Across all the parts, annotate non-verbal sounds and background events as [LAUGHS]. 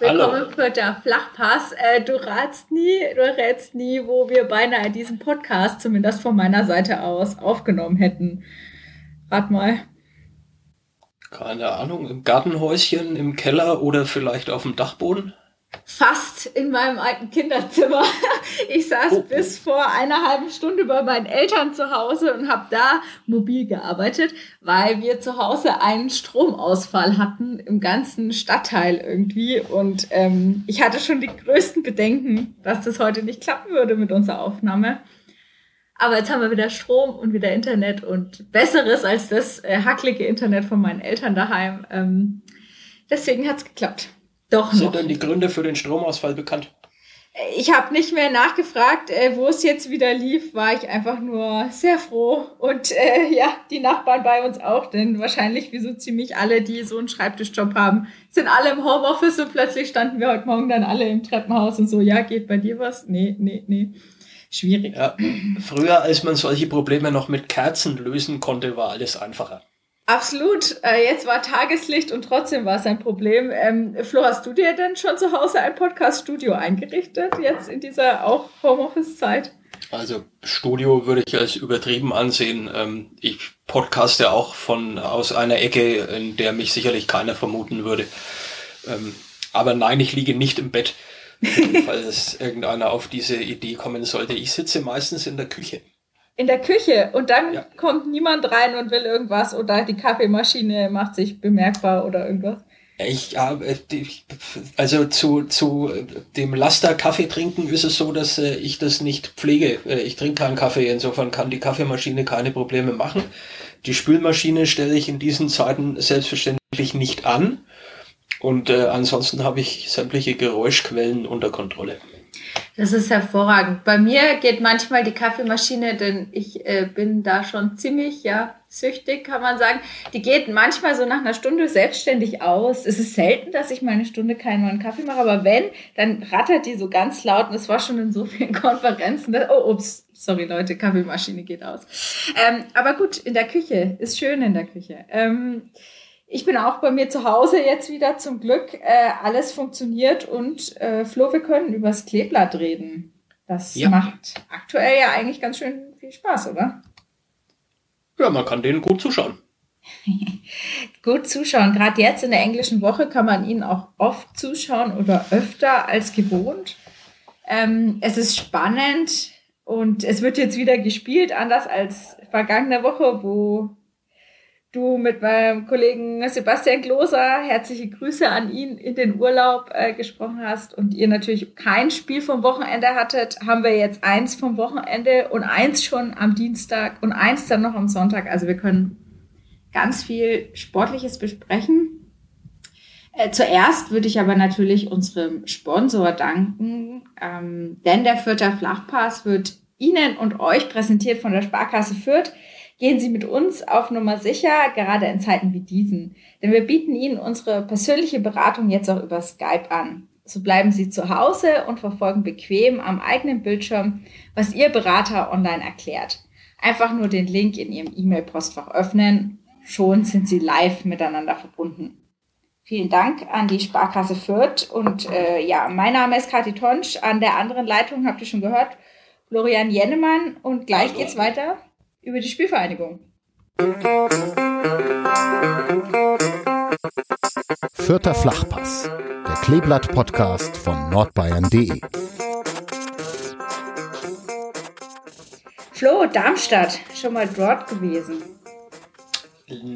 Willkommen für der Flachpass. Äh, du ratst nie, du rätst nie, wo wir beinahe diesen Podcast, zumindest von meiner Seite aus, aufgenommen hätten. Rat mal. Keine Ahnung, im Gartenhäuschen, im Keller oder vielleicht auf dem Dachboden? Fast in meinem alten Kinderzimmer. [LAUGHS] Ich saß oh. bis vor einer halben Stunde bei meinen Eltern zu Hause und habe da mobil gearbeitet, weil wir zu Hause einen Stromausfall hatten im ganzen Stadtteil irgendwie. Und ähm, ich hatte schon die größten Bedenken, dass das heute nicht klappen würde mit unserer Aufnahme. Aber jetzt haben wir wieder Strom und wieder Internet und besseres als das äh, hacklige Internet von meinen Eltern daheim. Ähm, deswegen hat's geklappt. Doch noch. Sind denn die Gründe für den Stromausfall bekannt? Ich habe nicht mehr nachgefragt, äh, wo es jetzt wieder lief, war ich einfach nur sehr froh. Und äh, ja, die Nachbarn bei uns auch, denn wahrscheinlich wie so ziemlich alle, die so einen Schreibtischjob haben, sind alle im Homeoffice und plötzlich standen wir heute Morgen dann alle im Treppenhaus und so, ja, geht bei dir was? Nee, nee, nee. Schwierig. Ja, früher, als man solche Probleme noch mit Kerzen lösen konnte, war alles einfacher. Absolut. Äh, jetzt war Tageslicht und trotzdem war es ein Problem. Ähm, Flo, hast du dir denn schon zu Hause ein Podcast-Studio eingerichtet, jetzt in dieser auch Homeoffice-Zeit? Also Studio würde ich als übertrieben ansehen. Ähm, ich podcaste auch von aus einer Ecke, in der mich sicherlich keiner vermuten würde. Ähm, aber nein, ich liege nicht im Bett, [LAUGHS] falls irgendeiner auf diese Idee kommen sollte. Ich sitze meistens in der Küche in der Küche und dann ja. kommt niemand rein und will irgendwas oder die Kaffeemaschine macht sich bemerkbar oder irgendwas. Ich habe, also zu, zu dem Laster Kaffee trinken ist es so, dass äh, ich das nicht pflege. Äh, ich trinke keinen Kaffee, insofern kann die Kaffeemaschine keine Probleme machen. Die Spülmaschine stelle ich in diesen Zeiten selbstverständlich nicht an. Und äh, ansonsten habe ich sämtliche Geräuschquellen unter Kontrolle. Das ist hervorragend. Bei mir geht manchmal die Kaffeemaschine, denn ich äh, bin da schon ziemlich, ja, süchtig, kann man sagen. Die geht manchmal so nach einer Stunde selbstständig aus. Es ist selten, dass ich mal eine Stunde keinen neuen Kaffee mache, aber wenn, dann rattert die so ganz laut und es war schon in so vielen [LAUGHS] Konferenzen. Dass, oh, ups, sorry Leute, Kaffeemaschine geht aus. Ähm, aber gut, in der Küche, ist schön in der Küche. Ähm, ich bin auch bei mir zu Hause jetzt wieder zum Glück. Äh, alles funktioniert und äh, Flo, wir können übers Kleeblatt reden. Das ja. macht aktuell ja eigentlich ganz schön viel Spaß, oder? Ja, man kann denen gut zuschauen. [LAUGHS] gut zuschauen. Gerade jetzt in der englischen Woche kann man ihnen auch oft zuschauen oder öfter als gewohnt. Ähm, es ist spannend und es wird jetzt wieder gespielt, anders als vergangene Woche, wo du mit meinem Kollegen Sebastian Gloser, herzliche Grüße an ihn, in den Urlaub äh, gesprochen hast und ihr natürlich kein Spiel vom Wochenende hattet, haben wir jetzt eins vom Wochenende und eins schon am Dienstag und eins dann noch am Sonntag. Also wir können ganz viel Sportliches besprechen. Äh, zuerst würde ich aber natürlich unserem Sponsor danken, ähm, denn der Fürther Flachpass wird Ihnen und euch präsentiert von der Sparkasse Fürth. Gehen Sie mit uns auf Nummer sicher, gerade in Zeiten wie diesen. Denn wir bieten Ihnen unsere persönliche Beratung jetzt auch über Skype an. So bleiben Sie zu Hause und verfolgen bequem am eigenen Bildschirm, was Ihr Berater online erklärt. Einfach nur den Link in Ihrem E-Mail-Postfach öffnen. Schon sind Sie live miteinander verbunden. Vielen Dank an die Sparkasse Fürth. Und äh, ja, mein Name ist Kathi Tonsch. An der anderen Leitung habt ihr schon gehört, Florian Jennemann. Und gleich Hallo. geht's weiter über die Spielvereinigung. Vierter Flachpass, der Kleeblatt-Podcast von nordbayern.de. Flo, Darmstadt, schon mal dort gewesen?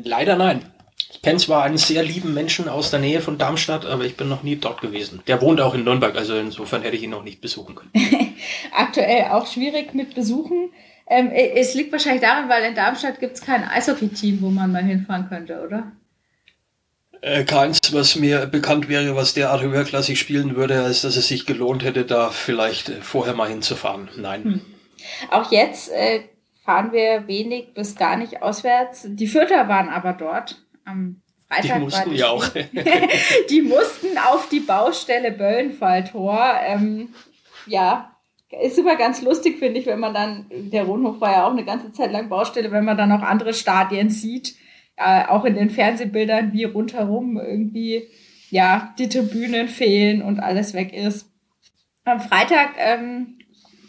Leider nein. Ich kenne zwar einen sehr lieben Menschen aus der Nähe von Darmstadt, aber ich bin noch nie dort gewesen. Der wohnt auch in Nürnberg, also insofern hätte ich ihn noch nicht besuchen können. [LAUGHS] Aktuell auch schwierig mit Besuchen. Ähm, es liegt wahrscheinlich daran, weil in Darmstadt gibt es kein Eishockey-Team, wo man mal hinfahren könnte, oder? Äh, keins, was mir bekannt wäre, was derart höherklassig spielen würde, als dass es sich gelohnt hätte, da vielleicht äh, vorher mal hinzufahren. Nein. Hm. Auch jetzt äh, fahren wir wenig bis gar nicht auswärts. Die Fürther waren aber dort am Freitag. Die mussten ja auch. [LAUGHS] [LAUGHS] die mussten auf die Baustelle Böllenfalltor. Ähm, ja, ist immer ganz lustig, finde ich, wenn man dann, der Rundhof war ja auch eine ganze Zeit lang Baustelle, wenn man dann auch andere Stadien sieht, äh, auch in den Fernsehbildern, wie rundherum irgendwie, ja, die Tribünen fehlen und alles weg ist. Am Freitag ähm,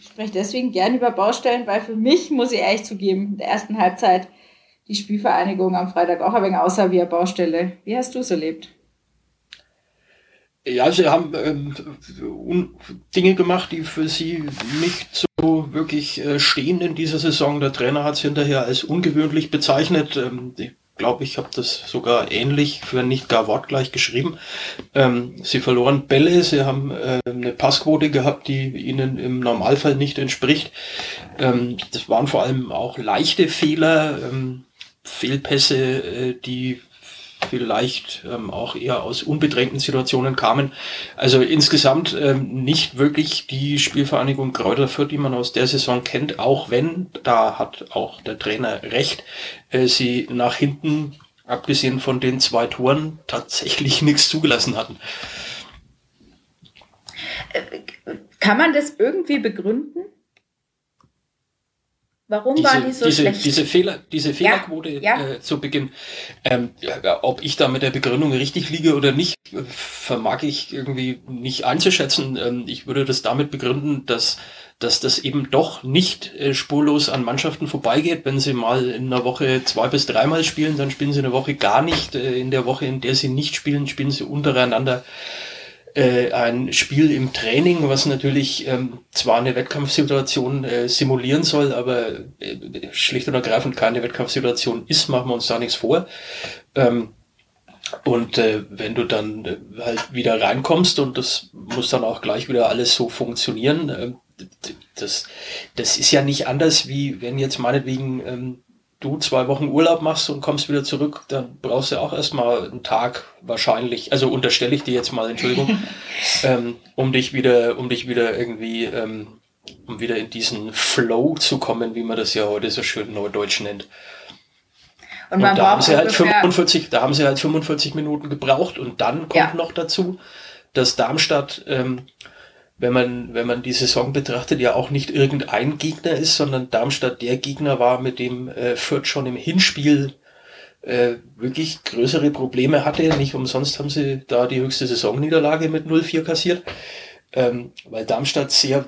spreche deswegen gern über Baustellen, weil für mich, muss ich ehrlich zugeben, in der ersten Halbzeit die Spielvereinigung am Freitag auch ein wenig außer wie eine Baustelle. Wie hast du es erlebt? Ja, sie haben ähm, Dinge gemacht, die für sie nicht so wirklich äh, stehen in dieser Saison. Der Trainer hat es hinterher als ungewöhnlich bezeichnet. Ähm, ich glaube, ich habe das sogar ähnlich, für nicht gar wortgleich geschrieben. Ähm, sie verloren Bälle, sie haben äh, eine Passquote gehabt, die ihnen im Normalfall nicht entspricht. Ähm, das waren vor allem auch leichte Fehler, ähm, Fehlpässe, äh, die vielleicht ähm, auch eher aus unbedrängten Situationen kamen. Also insgesamt ähm, nicht wirklich die Spielvereinigung Kräuter Fürth, die man aus der Saison kennt, auch wenn, da hat auch der Trainer recht, äh, sie nach hinten, abgesehen von den zwei Toren, tatsächlich [LAUGHS] nichts zugelassen hatten. Äh, kann man das irgendwie begründen? Warum diese, war die so diese, schlecht? Diese, Fehler, diese Fehlerquote ja, ja. Äh, zu Beginn, ähm, ja, ob ich da mit der Begründung richtig liege oder nicht, äh, vermag ich irgendwie nicht einzuschätzen. Ähm, ich würde das damit begründen, dass, dass das eben doch nicht äh, spurlos an Mannschaften vorbeigeht. Wenn sie mal in einer Woche zwei bis dreimal spielen, dann spielen sie eine Woche gar nicht. Äh, in der Woche, in der sie nicht spielen, spielen sie untereinander äh, ein Spiel im Training, was natürlich ähm, zwar eine Wettkampfsituation äh, simulieren soll, aber äh, schlicht und ergreifend keine Wettkampfsituation ist, machen wir uns da nichts vor. Ähm, und äh, wenn du dann äh, halt wieder reinkommst und das muss dann auch gleich wieder alles so funktionieren, äh, das, das ist ja nicht anders, wie wenn jetzt meinetwegen ähm, du zwei Wochen Urlaub machst und kommst wieder zurück, dann brauchst du auch erstmal einen Tag wahrscheinlich, also unterstelle ich dir jetzt mal, Entschuldigung, [LAUGHS] ähm, um dich wieder, um dich wieder irgendwie, ähm, um wieder in diesen Flow zu kommen, wie man das ja heute so schön neudeutsch nennt. Und, und da haben sie halt 45, da haben sie halt 45 Minuten gebraucht und dann kommt ja. noch dazu, dass Darmstadt ähm, wenn man, wenn man die Saison betrachtet, ja auch nicht irgendein Gegner ist, sondern Darmstadt der Gegner war, mit dem äh, Fürth schon im Hinspiel äh, wirklich größere Probleme hatte. Nicht umsonst haben sie da die höchste Saisonniederlage mit 0-4 kassiert, ähm, weil Darmstadt sehr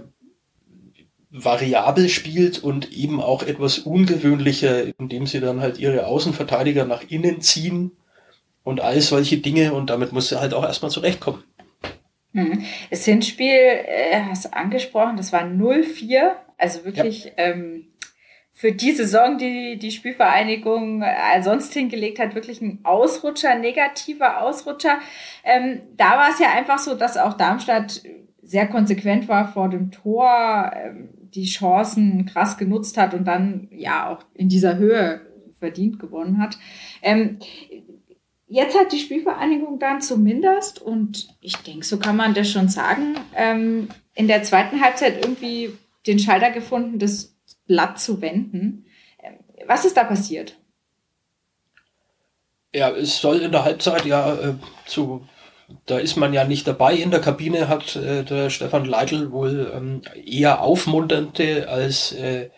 variabel spielt und eben auch etwas ungewöhnlicher, indem sie dann halt ihre Außenverteidiger nach innen ziehen und all solche Dinge und damit muss sie halt auch erstmal zurechtkommen. Mhm. Das Hinspiel, äh, hast du angesprochen, das war 0-4, also wirklich ja. ähm, für die Saison, die die Spielvereinigung äh, sonst hingelegt hat, wirklich ein Ausrutscher, negativer Ausrutscher. Ähm, da war es ja einfach so, dass auch Darmstadt sehr konsequent war vor dem Tor, ähm, die Chancen krass genutzt hat und dann ja auch in dieser Höhe verdient gewonnen hat. Ähm, jetzt hat die Spielvereinigung dann zumindest, und ich denke, so kann man das schon sagen, ähm, in der zweiten Halbzeit irgendwie den Schalter gefunden, das Blatt zu wenden. Ähm, was ist da passiert? Ja, es soll in der Halbzeit ja äh, zu, da ist man ja nicht dabei. In der Kabine hat äh, der Stefan Leitl wohl ähm, eher aufmunternde als äh,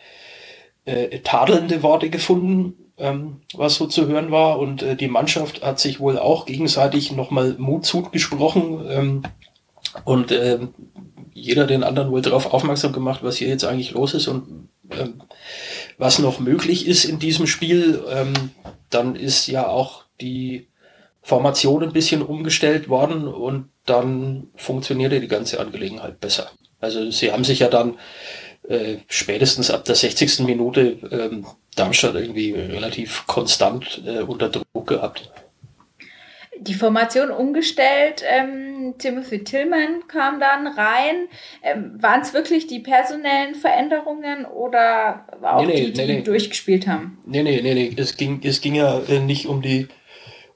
äh, tadelnde Worte gefunden ähm, was so zu hören war. Und äh, die Mannschaft hat sich wohl auch gegenseitig nochmal Mut zugesprochen ähm, und äh, jeder den anderen wohl darauf aufmerksam gemacht, was hier jetzt eigentlich los ist und ähm, was noch möglich ist in diesem Spiel. Ähm, dann ist ja auch die Formation ein bisschen umgestellt worden und dann funktionierte die ganze Angelegenheit besser. Also sie haben sich ja dann äh, spätestens ab der 60. Minute ähm, Darmstadt irgendwie relativ konstant äh, unter Druck gehabt. Die Formation umgestellt, ähm, Timothy Tillman kam dann rein. Ähm, Waren es wirklich die personellen Veränderungen oder auch nee, nee, die, die nee, durchgespielt haben? Nee, nee, nee, nee. Es ging, es ging ja äh, nicht um die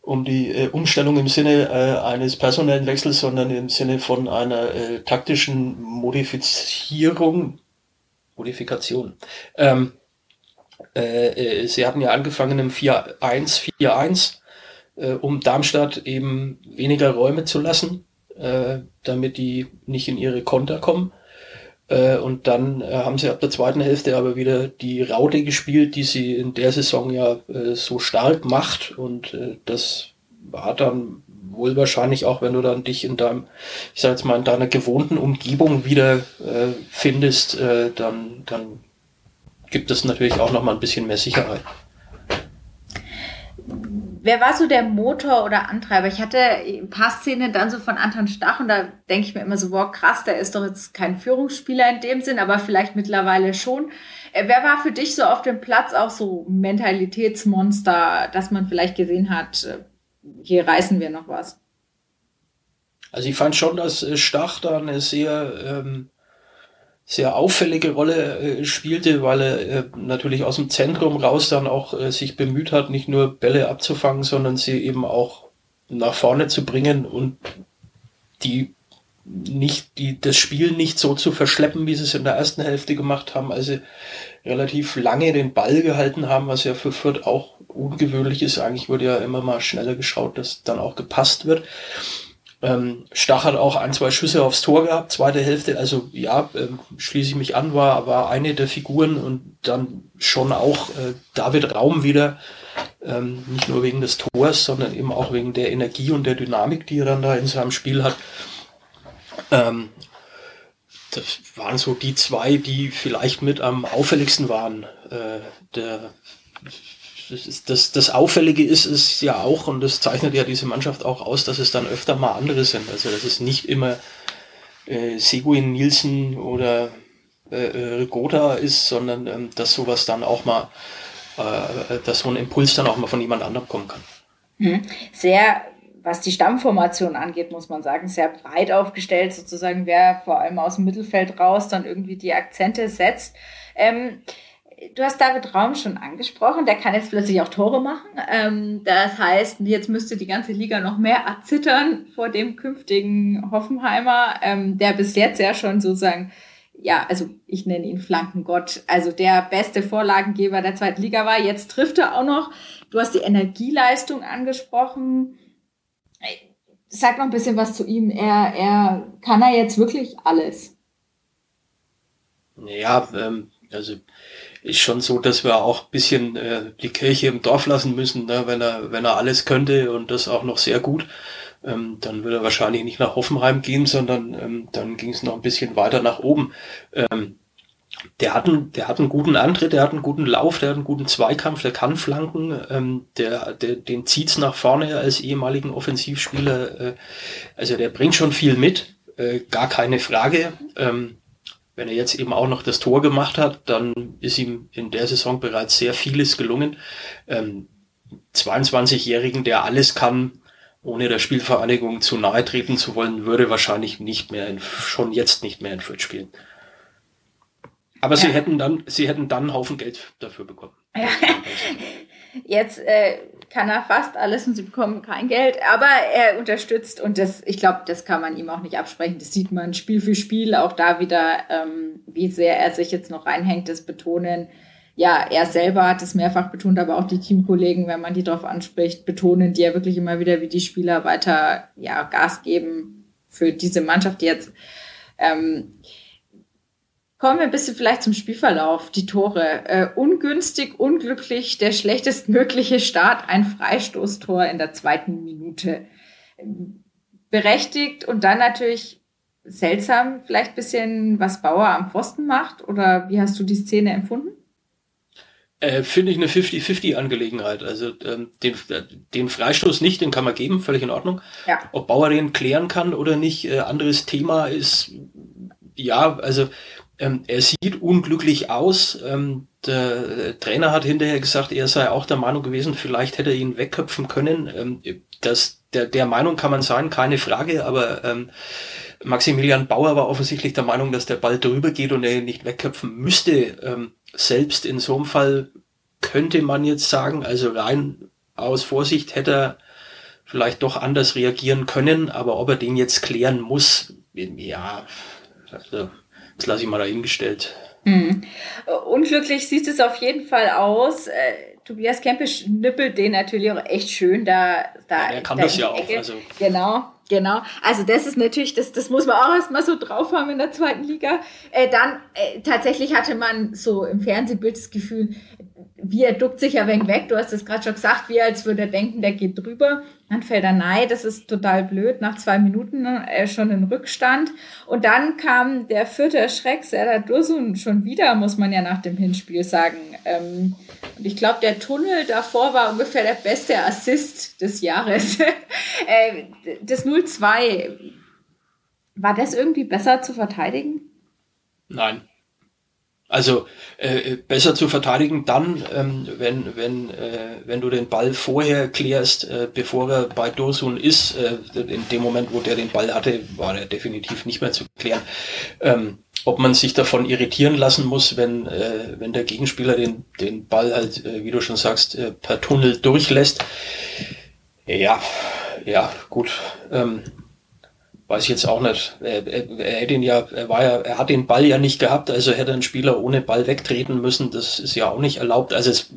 um die äh, Umstellung im Sinne äh, eines personellen Wechsels, sondern im Sinne von einer äh, taktischen Modifizierung Modifikation. Ähm, äh, äh, sie hatten ja angefangen im 4-1, 4-1, äh, um Darmstadt eben weniger Räume zu lassen, äh, damit die nicht in ihre Konter kommen. Äh, und dann äh, haben sie ab der zweiten Hälfte aber wieder die Raute gespielt, die sie in der Saison ja so stark macht. Und das war dann wohl wahrscheinlich auch, wenn du dann dich in deinem, ich sag jetzt mal, in deiner gewohnten Umgebung wieder äh, findest, äh, dann, dann gibt es natürlich auch noch mal ein bisschen mehr Sicherheit. Wer war so der Motor oder Antreiber? Ich hatte ein paar Szenen dann so von Anton Stach und da denke ich mir immer so, wow, krass, der ist doch jetzt kein Führungsspieler in dem Sinn, aber vielleicht mittlerweile schon. Äh, wer war für dich so auf dem Platz auch so Mentalitätsmonster, dass man vielleicht gesehen hat, äh, hier reißen wir noch was? Also ich fand schon, dass äh, Stach da eine sehr ähm, sehr auffällige Rolle äh, spielte, weil er äh, natürlich aus dem Zentrum raus dann auch äh, sich bemüht hat, nicht nur Bälle abzufangen, sondern sie eben auch nach vorne zu bringen und die nicht die das Spiel nicht so zu verschleppen, wie sie es in der ersten Hälfte gemacht haben, also relativ lange den Ball gehalten haben, was ja für Fürth auch ungewöhnlich ist. Eigentlich wurde ja immer mal schneller geschaut, dass dann auch gepasst wird. Ähm, Stach hat auch ein, zwei Schüsse aufs Tor gehabt, zweite Hälfte. Also ja, ähm, schließe ich mich an, war, war eine der Figuren und dann schon auch äh, David Raum wieder. Ähm, nicht nur wegen des Tors, sondern eben auch wegen der Energie und der Dynamik, die er dann da in seinem Spiel hat. Ähm, das waren so die zwei, die vielleicht mit am auffälligsten waren. Äh, der das, das, das Auffällige ist es ja auch, und das zeichnet ja diese Mannschaft auch aus, dass es dann öfter mal andere sind. Also dass es nicht immer äh, Seguin, Nielsen oder äh, äh, Rigoda ist, sondern ähm, dass sowas dann auch mal, äh, dass so ein Impuls dann auch mal von jemand anderem kommen kann. Mhm. Sehr, was die Stammformation angeht, muss man sagen, sehr breit aufgestellt, sozusagen, wer vor allem aus dem Mittelfeld raus dann irgendwie die Akzente setzt. Ähm, du hast David Raum schon angesprochen, der kann jetzt plötzlich auch Tore machen. Ähm, das heißt, jetzt müsste die ganze Liga noch mehr erzittern vor dem künftigen Hoffenheimer, ähm, der bis jetzt ja schon sozusagen, ja, also ich nenne ihn Flankengott, also der beste Vorlagengeber der zweiten Liga war. Jetzt trifft er auch noch. Du hast die Energieleistung angesprochen. Sag noch ein bisschen was zu ihm. Er, er kann er jetzt wirklich alles. Ja, ähm, also ist schon so, dass wir auch bisschen äh, die Kirche im Dorf lassen müssen, ne? wenn er wenn er alles könnte und das auch noch sehr gut, ähm, dann würde er wahrscheinlich nicht nach Hoffenheim gehen, sondern ähm, dann ging es noch ein bisschen weiter nach oben. Ähm, der hat, einen, der hat einen guten Antritt, der hat einen guten Lauf, der hat einen guten Zweikampf, der kann flanken, ähm, der, der, den zieht's nach vorne als ehemaligen Offensivspieler. Äh, also der bringt schon viel mit, äh, gar keine Frage. Ähm, wenn er jetzt eben auch noch das Tor gemacht hat, dann ist ihm in der Saison bereits sehr vieles gelungen. Ähm, 22-Jährigen, der alles kann, ohne der Spielvereinigung zu nahe treten zu wollen, würde wahrscheinlich nicht mehr in, schon jetzt nicht mehr in Fürth spielen. Aber ja. sie hätten dann, sie hätten dann einen Haufen Geld dafür bekommen. Ja. [LAUGHS] Jetzt äh, kann er fast alles und sie bekommen kein Geld, aber er unterstützt und das, ich glaube, das kann man ihm auch nicht absprechen. Das sieht man Spiel für Spiel, auch da wieder, ähm, wie sehr er sich jetzt noch reinhängt, das Betonen. Ja, er selber hat es mehrfach betont, aber auch die Teamkollegen, wenn man die darauf anspricht, betonen die ja wirklich immer wieder, wie die Spieler weiter ja, Gas geben für diese Mannschaft, die jetzt ähm, Kommen wir ein bisschen vielleicht zum Spielverlauf, die Tore. Äh, ungünstig, unglücklich, der schlechtestmögliche Start, ein Freistoßtor in der zweiten Minute. Berechtigt und dann natürlich seltsam, vielleicht ein bisschen, was Bauer am Pfosten macht. Oder wie hast du die Szene empfunden? Äh, Finde ich eine 50-50-Angelegenheit. Also ähm, den, den Freistoß nicht, den kann man geben, völlig in Ordnung. Ja. Ob Bauer den klären kann oder nicht, äh, anderes Thema ist, ja, also ähm, er sieht unglücklich aus. Ähm, der Trainer hat hinterher gesagt, er sei auch der Meinung gewesen, vielleicht hätte er ihn wegköpfen können. Ähm, das, der, der Meinung kann man sein, keine Frage, aber ähm, Maximilian Bauer war offensichtlich der Meinung, dass der Ball drüber geht und er ihn nicht wegköpfen müsste. Ähm, selbst in so einem Fall könnte man jetzt sagen, also rein aus Vorsicht hätte er vielleicht doch anders reagieren können, aber ob er den jetzt klären muss, ja, also das lasse ich mal dahingestellt. Mhm. Unglücklich sieht es auf jeden Fall aus. Äh, Tobias Kempe schnippelt den natürlich auch echt schön da. da ja, er kann da das ja auch. Also. Genau, genau. Also das ist natürlich, das, das muss man auch erstmal so drauf haben in der zweiten Liga. Äh, dann äh, tatsächlich hatte man so im Fernsehbild das Gefühl, wie er duckt sich ja wenig weg. Du hast es gerade schon gesagt, wie als würde er denken, der geht drüber. Dann fällt er nein, das ist total blöd. Nach zwei Minuten äh, schon in Rückstand. Und dann kam der vierte Schreck, Serdar Dursun, schon wieder, muss man ja nach dem Hinspiel sagen. Ähm, und ich glaube, der Tunnel davor war ungefähr der beste Assist des Jahres. [LAUGHS] äh, das 0-2, war das irgendwie besser zu verteidigen? Nein. Also äh, besser zu verteidigen dann, ähm, wenn, wenn, äh, wenn du den Ball vorher klärst, äh, bevor er bei Dosun ist. Äh, in dem Moment, wo der den Ball hatte, war er definitiv nicht mehr zu klären. Ähm, ob man sich davon irritieren lassen muss, wenn, äh, wenn der Gegenspieler den, den Ball halt, äh, wie du schon sagst, äh, per Tunnel durchlässt. Ja, ja, gut. Ähm, weiß ich jetzt auch nicht. Er, er, er hätte ihn ja, er war ja, er hat den Ball ja nicht gehabt, also hätte ein Spieler ohne Ball wegtreten müssen. Das ist ja auch nicht erlaubt. Also es,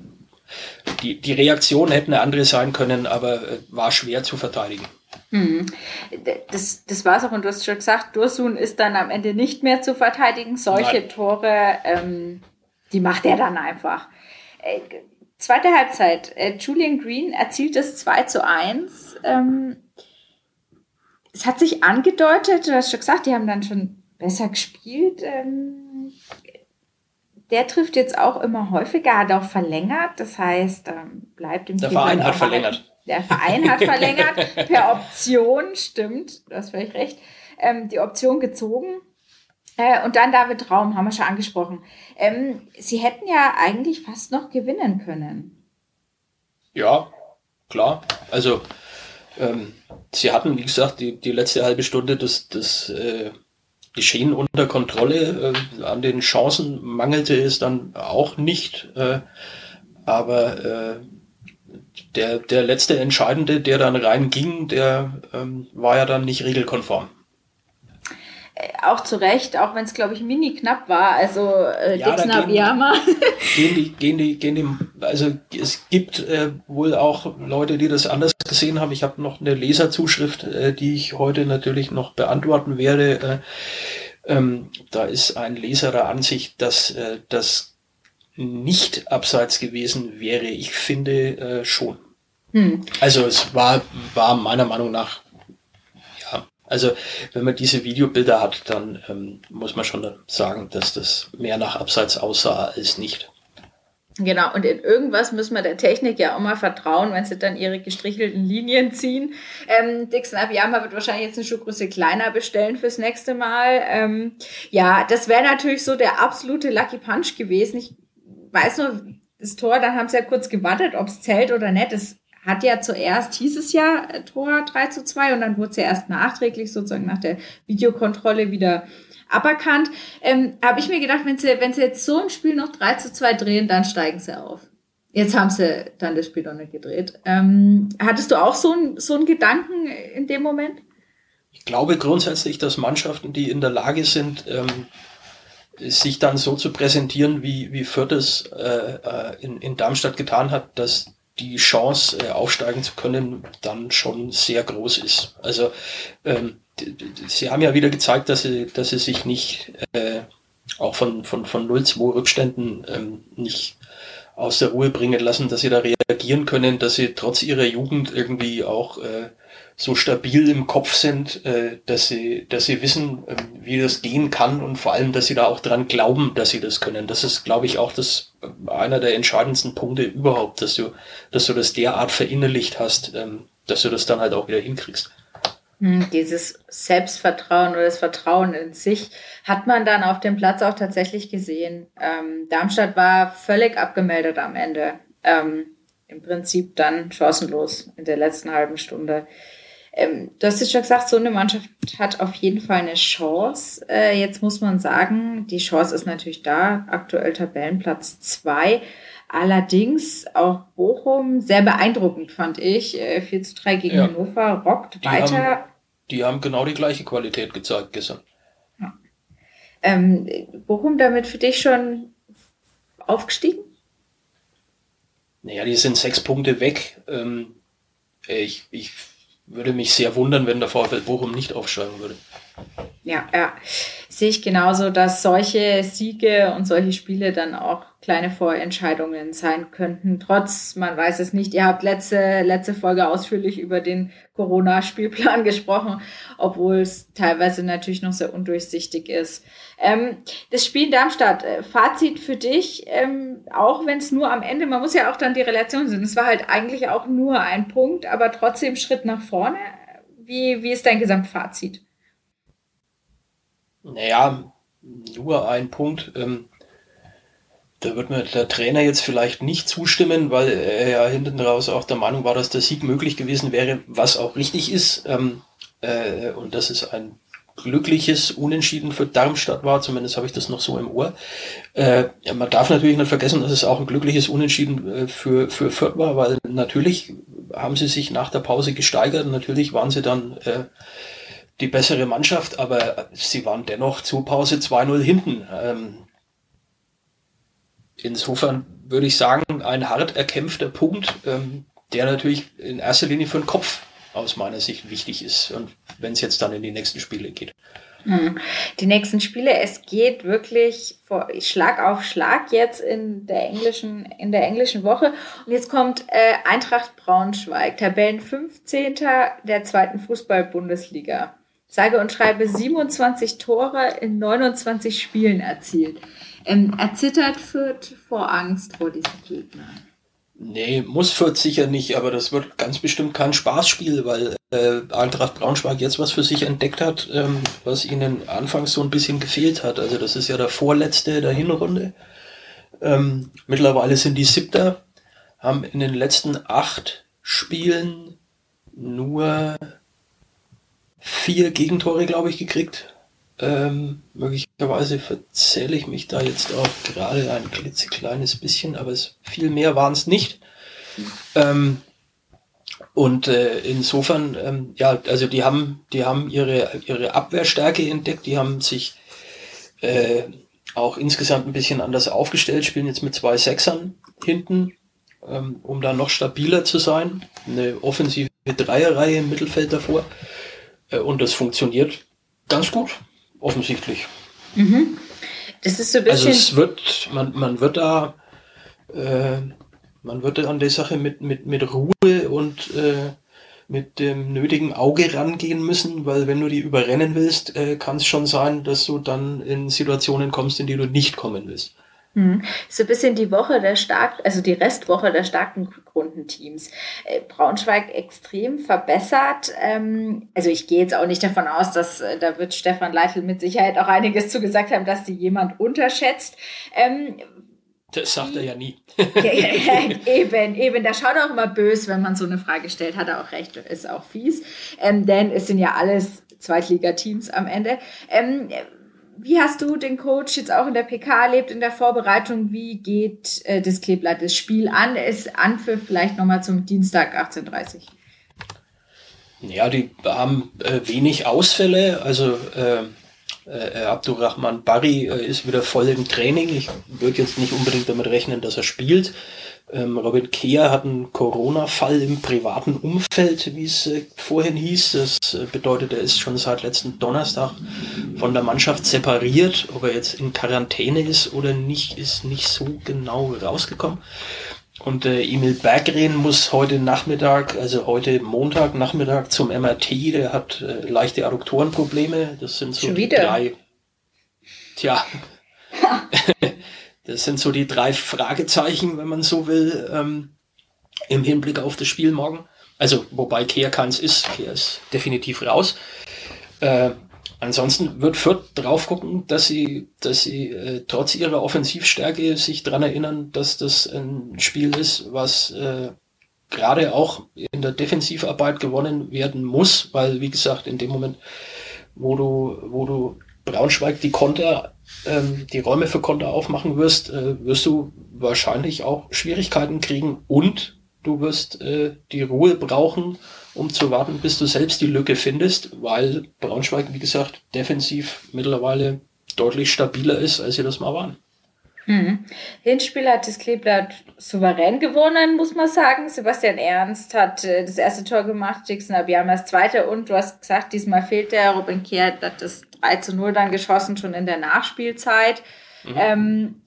die, die Reaktion hätte eine andere sein können, aber äh, war schwer zu verteidigen. Hm. Das, das war es auch, und du hast schon gesagt, Dursun ist dann am Ende nicht mehr zu verteidigen. Solche Nein. Tore, ähm, die macht er dann einfach. Äh, zweite Halbzeit, äh, Julian Green erzielt das 2 zu 1. Ähm, es hat sich angedeutet, du hast schon gesagt, die haben dann schon besser gespielt. Ähm, der trifft jetzt auch immer häufiger, hat auch verlängert. Das heißt, ähm, bleibt im Der Verein hat verlängert. Der Verein hat [LAUGHS] verlängert per Option, stimmt, du hast vielleicht recht, ähm, die Option gezogen. Äh, und dann David Raum, haben wir schon angesprochen. Ähm, sie hätten ja eigentlich fast noch gewinnen können. Ja, klar. Also ähm, sie hatten, wie gesagt, die, die letzte halbe Stunde das, das äh, Geschehen unter Kontrolle. Äh, an den Chancen mangelte es dann auch nicht. Äh, aber äh, der, der letzte Entscheidende, der dann reinging, der ähm, war ja dann nicht regelkonform. Auch zu Recht, auch wenn es, glaube ich, mini knapp war. Also äh, ja, Dixon Abiyama. [LAUGHS] Gehen die, gehen die, gehen die, also es gibt äh, wohl auch Leute, die das anders gesehen haben. Ich habe noch eine Leserzuschrift, äh, die ich heute natürlich noch beantworten werde. Äh, ähm, da ist ein Leser der Ansicht, dass äh, das nicht abseits gewesen wäre. Ich finde äh, schon. Hm. Also es war, war meiner Meinung nach also wenn man diese Videobilder hat, dann ähm, muss man schon sagen, dass das mehr nach Abseits aussah als nicht. Genau, und in irgendwas müssen wir der Technik ja auch mal vertrauen, wenn sie dann ihre gestrichelten Linien ziehen. Ähm, Dixon Abiyama wird wahrscheinlich jetzt eine Schuhgröße kleiner bestellen fürs nächste Mal. Ähm, ja, das wäre natürlich so der absolute Lucky Punch gewesen. Ich weiß nur, das Tor, da haben sie ja kurz gewartet, ob es zählt oder nicht. Das hat ja zuerst, hieß es ja äh, Tor 3 zu 2 und dann wurde es ja erst nachträglich sozusagen nach der Videokontrolle wieder aberkannt. Ähm, Habe ich mir gedacht, wenn sie, wenn sie jetzt so ein Spiel noch 3 zu 2 drehen, dann steigen sie auf. Jetzt haben sie dann das Spiel noch nicht gedreht. Ähm, hattest du auch so, ein, so einen Gedanken in dem Moment? Ich glaube grundsätzlich, dass Mannschaften, die in der Lage sind, ähm, sich dann so zu präsentieren, wie, wie Fürth es äh, äh in, in Darmstadt getan hat, dass die Chance, äh, aufsteigen zu können, dann schon sehr groß ist. Also ähm, sie haben ja wieder gezeigt, dass sie, dass sie sich nicht äh, auch von, von, von 0-2 Rückständen ähm, nicht aus der Ruhe bringen lassen, dass sie da reagieren können, dass sie trotz ihrer Jugend irgendwie auch äh, so stabil im Kopf sind, äh, dass sie, dass sie wissen, äh, wie das gehen kann und vor allem, dass sie da auch dran glauben, dass sie das können. Das ist, glaube ich, auch das äh, einer der entscheidendsten Punkte überhaupt, dass du, dass du das derart verinnerlicht hast, ähm, dass du das dann halt auch wieder hinkriegst. Hm, dieses Selbstvertrauen oder das Vertrauen in sich hat man dann auf dem Platz auch tatsächlich gesehen. Ähm, Darmstadt war völlig abgemeldet am Ende. Ähm, Im Prinzip dann chancenlos in der letzten halben Stunde. Ähm, du hast es schon gesagt, so eine Mannschaft hat auf jeden Fall eine Chance. Äh, jetzt muss man sagen, die Chance ist natürlich da. Aktuell Tabellenplatz zwei. Allerdings auch Bochum sehr beeindruckend, fand ich. Äh, 4 zu 3 gegen ja. Hannover, rockt die weiter. Haben, die haben genau die gleiche Qualität gezeigt gestern. Ja. Ähm, Bochum damit für dich schon aufgestiegen? Naja, die sind sechs Punkte weg. Ähm, ich, ich würde mich sehr wundern, wenn der VfL Bochum nicht aufsteigen würde. Ja, ja, sehe ich genauso, dass solche Siege und solche Spiele dann auch kleine Vorentscheidungen sein könnten. Trotz, man weiß es nicht. Ihr habt letzte, letzte Folge ausführlich über den Corona-Spielplan [LAUGHS] gesprochen, obwohl es teilweise natürlich noch sehr undurchsichtig ist. Ähm, das Spiel in Darmstadt, äh, Fazit für dich, ähm, auch wenn es nur am Ende, man muss ja auch dann die Relation sehen. Es war halt eigentlich auch nur ein Punkt, aber trotzdem Schritt nach vorne. Wie, wie ist dein Gesamtfazit? Naja, nur ein Punkt. Ähm, da wird mir der Trainer jetzt vielleicht nicht zustimmen, weil er ja hinten raus auch der Meinung war, dass der Sieg möglich gewesen wäre, was auch richtig ist. Ähm, äh, und dass es ein glückliches Unentschieden für Darmstadt war, zumindest habe ich das noch so im Ohr. Äh, man darf natürlich nicht vergessen, dass es auch ein glückliches Unentschieden äh, für, für Fürth war, weil natürlich haben sie sich nach der Pause gesteigert, natürlich waren sie dann äh, die bessere Mannschaft, aber sie waren dennoch zur Pause 2-0 hinten. Ähm, insofern würde ich sagen, ein hart erkämpfter Punkt, ähm, der natürlich in erster Linie für den Kopf aus meiner Sicht wichtig ist und wenn es jetzt dann in die nächsten Spiele geht. Hm. Die nächsten Spiele, es geht wirklich vor, Schlag auf Schlag jetzt in der englischen, in der englischen Woche. Und jetzt kommt äh, Eintracht Braunschweig, Tabellen 15. der zweiten Fußball-Bundesliga sage und schreibe 27 Tore in 29 Spielen erzielt. Ähm, erzittert Fürth vor Angst vor diesem Gegner? Nee, muss Fürth sicher nicht, aber das wird ganz bestimmt kein Spaßspiel, weil äh, Eintracht Braunschweig jetzt was für sich entdeckt hat, ähm, was ihnen anfangs so ein bisschen gefehlt hat. Also das ist ja der vorletzte der Hinrunde. Ähm, mittlerweile sind die Siebter, haben in den letzten acht Spielen nur vier Gegentore, glaube ich, gekriegt. Ähm, möglicherweise verzähle ich mich da jetzt auch gerade ein klitzekleines bisschen, aber es, viel mehr waren es nicht. Ähm, und äh, insofern, ähm, ja, also die haben, die haben ihre, ihre Abwehrstärke entdeckt, die haben sich äh, auch insgesamt ein bisschen anders aufgestellt, spielen jetzt mit zwei Sechsern hinten, ähm, um da noch stabiler zu sein. Eine offensive Dreierreihe im Mittelfeld davor. Äh, und das funktioniert ganz gut, offensichtlich. Mhm. Das ist so ein bisschen. Also es wird, man, man wird da, äh, man wird da an der Sache mit, mit, mit Ruhe und äh, mit dem nötigen Auge rangehen müssen, weil wenn du die überrennen willst, äh, kann es schon sein, dass du dann in Situationen kommst, in die du nicht kommen willst. Hm. So ein bisschen die Woche der stark, also die Restwoche der starken Grundenteams. Äh, Braunschweig extrem verbessert. Ähm, also ich gehe jetzt auch nicht davon aus, dass äh, da wird Stefan Leitl mit Sicherheit auch einiges zu gesagt haben, dass die jemand unterschätzt. Ähm, das sagt er ja nie. [LAUGHS] eben, eben. Da schaut er auch immer böse, wenn man so eine Frage stellt. Hat er auch recht, ist auch fies. Ähm, denn es sind ja alles Zweitligateams am Ende. Wie hast du den Coach jetzt auch in der PK erlebt, in der Vorbereitung? Wie geht äh, das Kleeblatt das Spiel an? Ist Anpfiff vielleicht nochmal zum Dienstag 18.30 Ja, die haben äh, wenig Ausfälle. Also äh, äh, Abdurrahman Barry äh, ist wieder voll im Training. Ich würde jetzt nicht unbedingt damit rechnen, dass er spielt. Ähm, Robin Kehr hat einen Corona-Fall im privaten Umfeld, wie es äh, vorhin hieß. Das äh, bedeutet, er ist schon seit letzten Donnerstag von der Mannschaft separiert. Ob er jetzt in Quarantäne ist oder nicht, ist nicht so genau rausgekommen. Und äh, Emil Berggren muss heute Nachmittag, also heute Montag Nachmittag zum MRT. Der hat äh, leichte Adduktorenprobleme. Das sind so die drei. Tja. [LAUGHS] Das sind so die drei Fragezeichen, wenn man so will, ähm, im Hinblick auf das Spiel morgen. Also, wobei Kehr keins ist. Kehr ist definitiv raus. Äh, ansonsten wird Fürth drauf gucken, dass sie, dass sie äh, trotz ihrer Offensivstärke sich dran erinnern, dass das ein Spiel ist, was äh, gerade auch in der Defensivarbeit gewonnen werden muss, weil, wie gesagt, in dem Moment, wo du, wo du Braunschweig die Konter ähm, die Räume für Konter aufmachen wirst, äh, wirst du wahrscheinlich auch Schwierigkeiten kriegen und du wirst äh, die Ruhe brauchen, um zu warten, bis du selbst die Lücke findest, weil Braunschweig, wie gesagt, defensiv mittlerweile deutlich stabiler ist, als sie das mal waren. Mhm. Hinspiel hat das Kleeblatt souverän gewonnen, muss man sagen. Sebastian Ernst hat äh, das erste Tor gemacht, Dixon Abiyama das zweite und du hast gesagt, diesmal fehlt der. Robin Kehrt hat das 3 zu 0 dann geschossen, schon in der Nachspielzeit. Mhm. Ähm,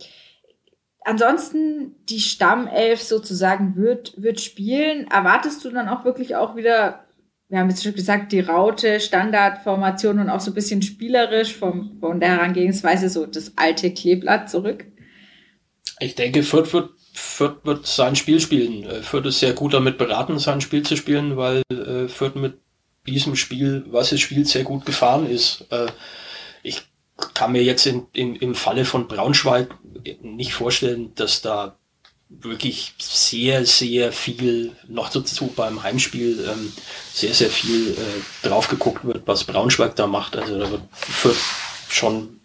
ansonsten die Stammelf sozusagen wird, wird spielen. Erwartest du dann auch wirklich auch wieder, wir haben jetzt schon gesagt, die Raute, Standardformation und auch so ein bisschen spielerisch vom, von der Herangehensweise so das alte Kleeblatt zurück? Ich denke, Fürth wird, Fürth wird sein Spiel spielen. Äh, Fürth ist sehr gut damit beraten, sein Spiel zu spielen, weil äh, Fürth mit diesem Spiel, was es spielt, sehr gut gefahren ist. Äh, ich kann mir jetzt in, in, im Falle von Braunschweig nicht vorstellen, dass da wirklich sehr, sehr viel noch dazu beim Heimspiel ähm, sehr, sehr viel äh, drauf geguckt wird, was Braunschweig da macht. Also da wird Fürth schon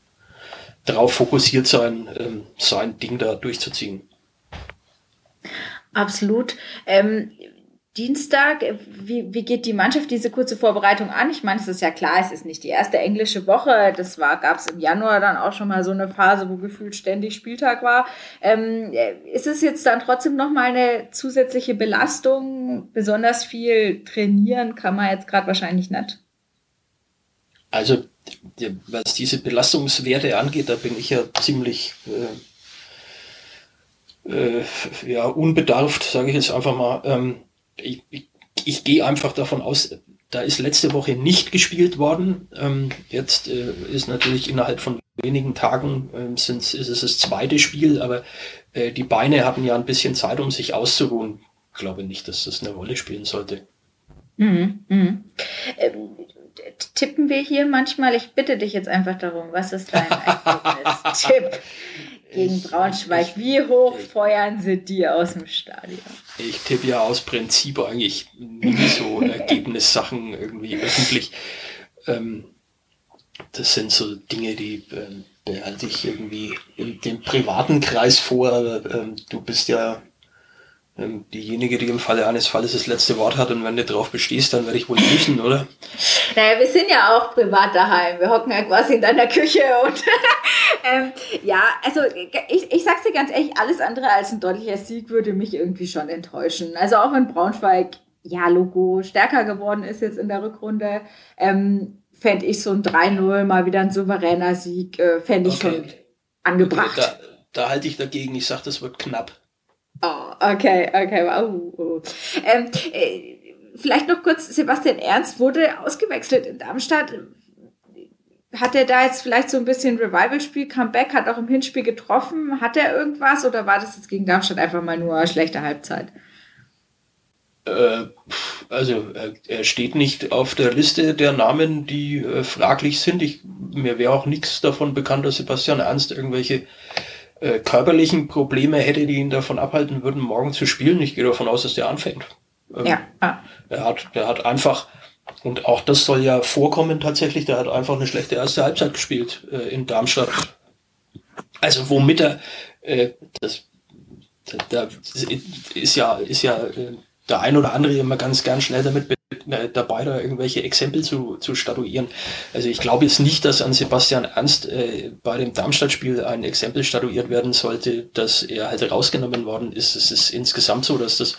darauf fokussiert sein, ähm, sein Ding da durchzuziehen. Absolut. Ähm, Dienstag, wie, wie geht die Mannschaft diese kurze Vorbereitung an? Ich meine, es ist ja klar, es ist nicht die erste englische Woche. Das gab es im Januar dann auch schon mal so eine Phase, wo gefühlt ständig Spieltag war. Ähm, ist es jetzt dann trotzdem nochmal eine zusätzliche Belastung? Besonders viel trainieren kann man jetzt gerade wahrscheinlich nicht. Also was diese Belastungswerte angeht, da bin ich ja ziemlich äh, äh, ja, unbedarft, sage ich jetzt einfach mal. Ähm, ich, ich, ich gehe einfach davon aus, da ist letzte Woche nicht gespielt worden. Ähm, jetzt äh, ist natürlich innerhalb von wenigen Tagen ähm, ist es das zweite Spiel, aber äh, die Beine hatten ja ein bisschen Zeit, um sich auszuruhen. Ich glaube nicht, dass das eine Rolle spielen sollte. Mhm, mh. ähm, tippen wir hier manchmal? Ich bitte dich jetzt einfach darum, was ist dein Ergebnis-Tipp [LAUGHS] gegen Braunschweig? Wie hoch feuern sie dir aus dem Stadion? Ich tippe ja aus Prinzip eigentlich nie so [LAUGHS] Ergebnissachen irgendwie öffentlich. Ähm, das sind so Dinge, die ähm, behalte ich irgendwie in dem privaten Kreis vor. Ähm, du bist ja ähm, diejenige, die im Falle eines Falles das letzte Wort hat und wenn du drauf bestehst, dann werde ich wohl müssen, oder? Naja, wir sind ja auch privat daheim. Wir hocken ja quasi in deiner Küche und [LAUGHS] ähm, ja, also ich, ich sag's dir ganz ehrlich, alles andere als ein deutlicher Sieg würde mich irgendwie schon enttäuschen. Also auch wenn Braunschweig, ja, Logo stärker geworden ist jetzt in der Rückrunde, ähm, fände ich so ein 3-0 mal wieder ein souveräner Sieg, äh, fände ich okay. schon angebracht. Okay, da, da halte ich dagegen. Ich sag, das wird knapp. Oh, okay, okay, wow. Ähm, äh, vielleicht noch kurz, Sebastian Ernst wurde ausgewechselt in Darmstadt. Hat er da jetzt vielleicht so ein bisschen Revival-Spiel, Comeback, hat auch im Hinspiel getroffen? Hat er irgendwas oder war das jetzt gegen Darmstadt einfach mal nur schlechte Halbzeit? Äh, also er steht nicht auf der Liste der Namen, die äh, fraglich sind. Ich, mir wäre auch nichts davon bekannt, dass Sebastian Ernst irgendwelche äh, körperlichen Probleme hätte, die ihn davon abhalten würden, morgen zu spielen. Ich gehe davon aus, dass der anfängt. Ähm, ja. Ah. Er hat, der hat einfach, und auch das soll ja vorkommen tatsächlich, der hat einfach eine schlechte erste Halbzeit gespielt äh, in Darmstadt. Also womit er, äh, das, da ist ja, ist ja äh, der ein oder andere immer ganz gern schnell damit dabei, da irgendwelche Exempel zu, zu statuieren. Also ich glaube jetzt nicht, dass an Sebastian Ernst äh, bei dem Darmstadt-Spiel ein Exempel statuiert werden sollte, dass er halt rausgenommen worden ist. Es ist insgesamt so, dass das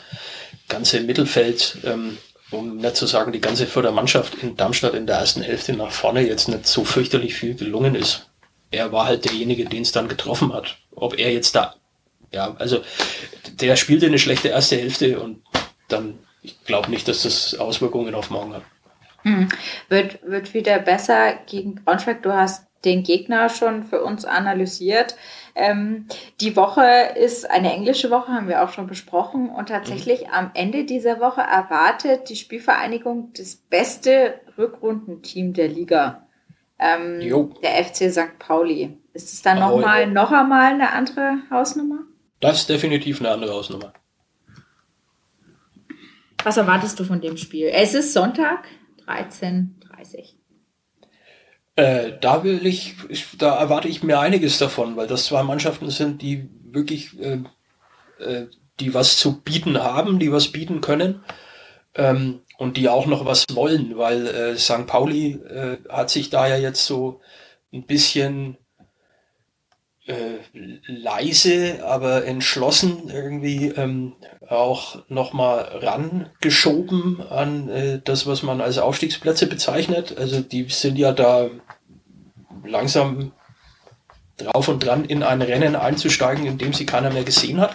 ganze Mittelfeld, ähm, um nicht zu sagen die ganze Fördermannschaft in Darmstadt in der ersten Hälfte nach vorne jetzt nicht so fürchterlich viel gelungen ist. Er war halt derjenige, den es dann getroffen hat. Ob er jetzt da, ja, also der spielte eine schlechte erste Hälfte und dann, ich glaube nicht, dass das Auswirkungen auf morgen hat. Hm. Wird, wird wieder besser gegen Braunschweig. Du hast den Gegner schon für uns analysiert. Ähm, die Woche ist eine englische Woche, haben wir auch schon besprochen. Und tatsächlich mhm. am Ende dieser Woche erwartet die Spielvereinigung das beste Rückrundenteam der Liga. Ähm, der FC St. Pauli. Ist es dann nochmal noch einmal eine andere Hausnummer? Das ist definitiv eine andere Hausnummer. Was erwartest du von dem Spiel? Es ist Sonntag, 13.30 äh, da will ich, da erwarte ich mir einiges davon, weil das zwei Mannschaften sind, die wirklich, äh, äh, die was zu bieten haben, die was bieten können ähm, und die auch noch was wollen, weil äh, St. Pauli äh, hat sich da ja jetzt so ein bisschen leise, aber entschlossen irgendwie ähm, auch nochmal rangeschoben an äh, das, was man als Aufstiegsplätze bezeichnet. Also die sind ja da langsam drauf und dran, in ein Rennen einzusteigen, in dem sie keiner mehr gesehen hat.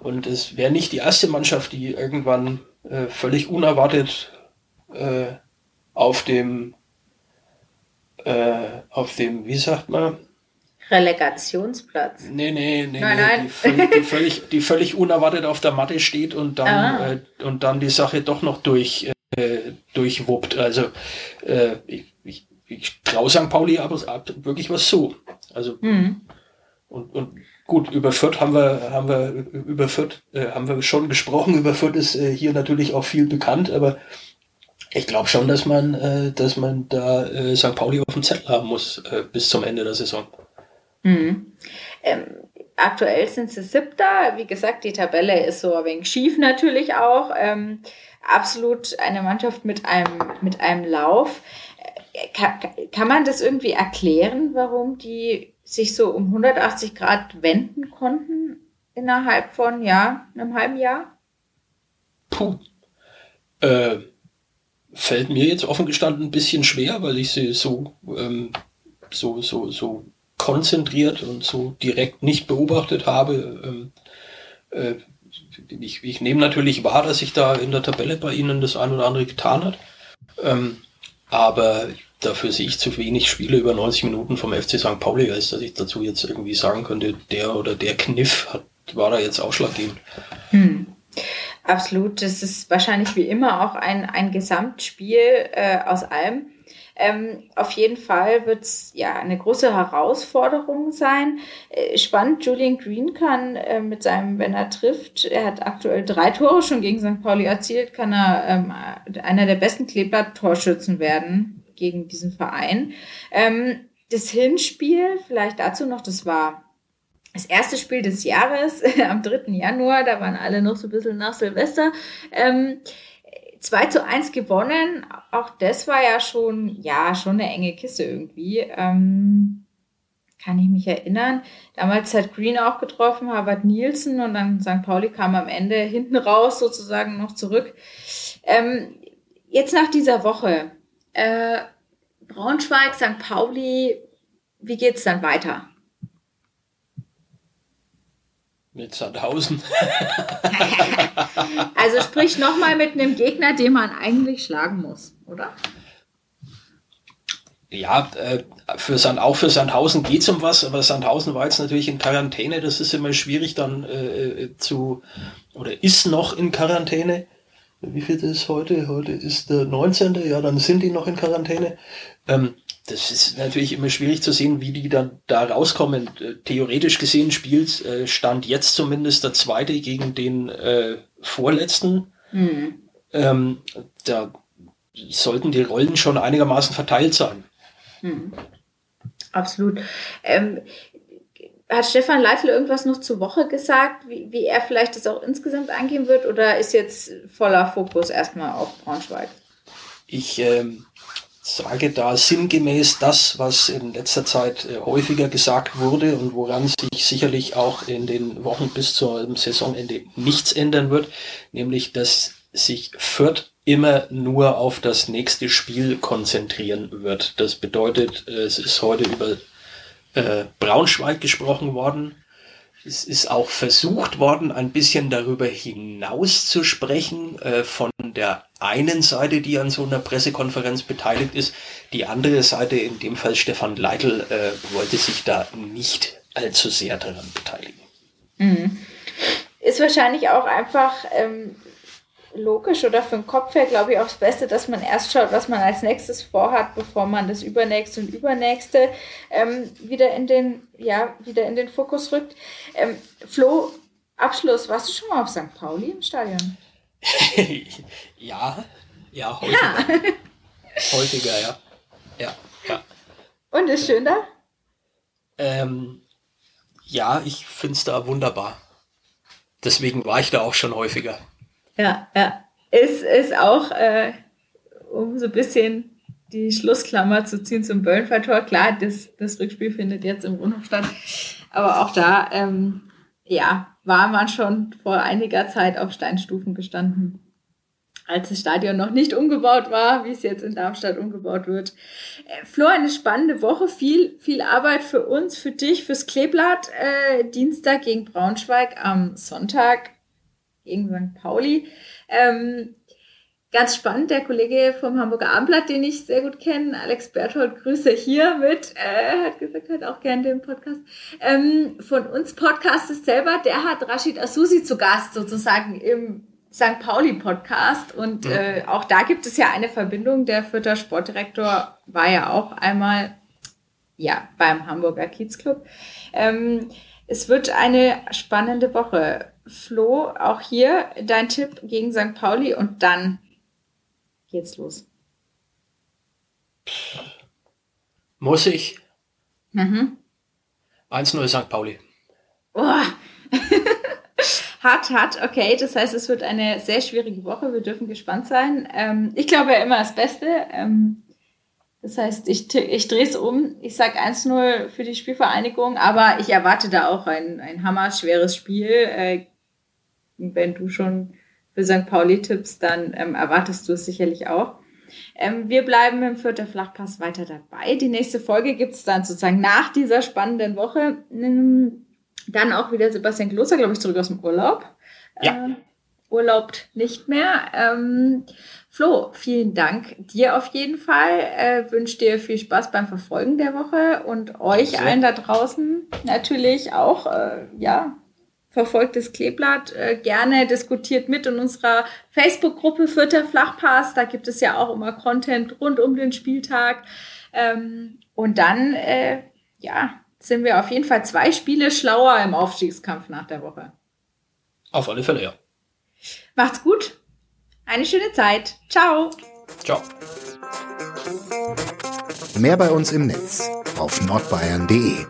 Und es wäre nicht die erste Mannschaft, die irgendwann äh, völlig unerwartet äh, auf dem, äh, auf dem, wie sagt man, Relegationsplatz. Nee, nee, nee, nein, nee nein. Die, völlig, die, [LAUGHS] völlig, die völlig unerwartet auf der Matte steht und dann, ah. äh, und dann die Sache doch noch durch, äh, durchwuppt. Also äh, ich, ich, ich traue St. Pauli aber wirklich was zu. Also mhm. und, und gut, über Fürth haben wir, haben wir über Fürth, äh, haben wir schon gesprochen. Über Fürth ist äh, hier natürlich auch viel bekannt, aber ich glaube schon, dass man, äh, dass man da äh, St. Pauli auf dem Zettel haben muss äh, bis zum Ende der Saison. Mhm. Ähm, aktuell sind sie siebter. Wie gesagt, die Tabelle ist so ein wenig schief natürlich auch. Ähm, absolut eine Mannschaft mit einem, mit einem Lauf. Äh, kann, kann man das irgendwie erklären, warum die sich so um 180 Grad wenden konnten innerhalb von ja, einem halben Jahr? Puh. Äh, fällt mir jetzt offen gestanden ein bisschen schwer, weil ich sie so, ähm, so, so, so konzentriert und so direkt nicht beobachtet habe. Ähm, äh, ich, ich nehme natürlich wahr, dass sich da in der Tabelle bei Ihnen das ein oder andere getan hat. Ähm, aber dafür sehe ich zu wenig Spiele über 90 Minuten vom FC St. Pauli, als dass ich dazu jetzt irgendwie sagen könnte, der oder der Kniff hat, war da jetzt ausschlaggebend. Hm. Absolut, das ist wahrscheinlich wie immer auch ein, ein Gesamtspiel äh, aus allem. Ähm, auf jeden Fall wird es ja eine große Herausforderung sein. Äh, spannend, Julian Green kann äh, mit seinem, wenn er trifft, er hat aktuell drei Tore schon gegen St. Pauli erzielt, kann er ähm, einer der besten Kleeblatt-Torschützen werden gegen diesen Verein. Ähm, das Hinspiel, vielleicht dazu noch, das war das erste Spiel des Jahres [LAUGHS] am 3. Januar, da waren alle noch so ein bisschen nach Silvester. Ähm, 2 zu 1 gewonnen. Auch das war ja schon, ja, schon eine enge Kiste irgendwie. Ähm, kann ich mich erinnern. Damals hat Green auch getroffen, Harvard Nielsen und dann St. Pauli kam am Ende hinten raus sozusagen noch zurück. Ähm, jetzt nach dieser Woche, äh, Braunschweig, St. Pauli, wie geht's dann weiter? Mit Sandhausen. [LAUGHS] also sprich nochmal mit einem Gegner, den man eigentlich schlagen muss, oder? Ja, äh, für Sand, auch für Sandhausen geht es um was, aber Sandhausen war jetzt natürlich in Quarantäne. Das ist immer schwierig dann äh, zu, oder ist noch in Quarantäne. Wie viel ist heute? Heute ist der 19. Ja, dann sind die noch in Quarantäne. Ähm, das ist natürlich immer schwierig zu sehen, wie die dann da rauskommen. Äh, theoretisch gesehen spielt äh, Stand jetzt zumindest der zweite gegen den äh, vorletzten. Mhm. Ähm, da sollten die Rollen schon einigermaßen verteilt sein. Mhm. Absolut. Ähm, hat Stefan Leitl irgendwas noch zur Woche gesagt, wie, wie er vielleicht das auch insgesamt angehen wird, oder ist jetzt voller Fokus erstmal auf Braunschweig? Ich ähm, sage da sinngemäß das, was in letzter Zeit äh, häufiger gesagt wurde und woran sich sicherlich auch in den Wochen bis zum Saisonende nichts ändern wird, nämlich dass sich Fürth immer nur auf das nächste Spiel konzentrieren wird. Das bedeutet, äh, es ist heute über äh, Braunschweig gesprochen worden. Es ist auch versucht worden, ein bisschen darüber hinaus zu sprechen, äh, von der einen Seite, die an so einer Pressekonferenz beteiligt ist. Die andere Seite, in dem Fall Stefan Leitl, äh, wollte sich da nicht allzu sehr daran beteiligen. Mhm. Ist wahrscheinlich auch einfach ähm, logisch oder für den Kopf her, glaube ich, auch das Beste, dass man erst schaut, was man als nächstes vorhat, bevor man das übernächste und übernächste ähm, wieder in den, ja, wieder in den Fokus rückt. Ähm, Flo, Abschluss, warst du schon mal auf St. Pauli im Stadion? [LAUGHS] ja, ja, häufiger. Ja. [LAUGHS] häufiger, ja. Ja, ja. Und ist schön da? Ähm, ja, ich finde es da wunderbar. Deswegen war ich da auch schon häufiger ja, ja. Ist, ist auch, äh, um so ein bisschen die Schlussklammer zu ziehen zum Böllenfalltor. Klar, das, das Rückspiel findet jetzt im Rundhof statt. Aber auch da, ähm, ja, war man schon vor einiger Zeit auf Steinstufen gestanden als das Stadion noch nicht umgebaut war, wie es jetzt in Darmstadt umgebaut wird. Äh, Flo, eine spannende Woche, viel, viel Arbeit für uns, für dich, fürs Kleeblatt. Äh, Dienstag gegen Braunschweig, am Sonntag gegen St. Pauli. Ähm, ganz spannend, der Kollege vom Hamburger Abendblatt, den ich sehr gut kenne, Alex Berthold, Grüße hier mit, äh, hat gesagt, hat auch gerne den Podcast. Ähm, von uns Podcast ist selber, der hat Rashid Asusi zu Gast sozusagen im St. Pauli Podcast und äh, auch da gibt es ja eine Verbindung. Der Fürther Sportdirektor war ja auch einmal ja beim Hamburger Kiezclub. Ähm, es wird eine spannende Woche. Flo, auch hier dein Tipp gegen St. Pauli und dann geht's los. Muss ich? Mhm. 1-0 St. Pauli. Oh. [LAUGHS] Hart, hart, okay. Das heißt, es wird eine sehr schwierige Woche. Wir dürfen gespannt sein. Ähm, ich glaube ja immer das Beste. Ähm, das heißt, ich, ich drehe es um. Ich sage 1-0 für die Spielvereinigung, aber ich erwarte da auch ein, ein hammerschweres Spiel. Äh, wenn du schon für St. Pauli tippst, dann ähm, erwartest du es sicherlich auch. Ähm, wir bleiben im vierten Flachpass weiter dabei. Die nächste Folge gibt es dann sozusagen nach dieser spannenden Woche. Ähm, dann auch wieder Sebastian Kloster, glaube ich, zurück aus dem Urlaub. Ja. Äh, urlaubt nicht mehr. Ähm, Flo, vielen Dank dir auf jeden Fall. Äh, wünsche dir viel Spaß beim Verfolgen der Woche und euch Danke. allen da draußen natürlich auch, äh, ja, verfolgt das Kleeblatt äh, gerne, diskutiert mit in unserer Facebook-Gruppe Vierter Flachpass. Da gibt es ja auch immer Content rund um den Spieltag. Ähm, und dann, äh, ja, sind wir auf jeden Fall zwei Spiele schlauer im Aufstiegskampf nach der Woche. Auf alle Fälle, ja. Macht's gut. Eine schöne Zeit. Ciao. Ciao. Mehr bei uns im Netz auf nordbayern.de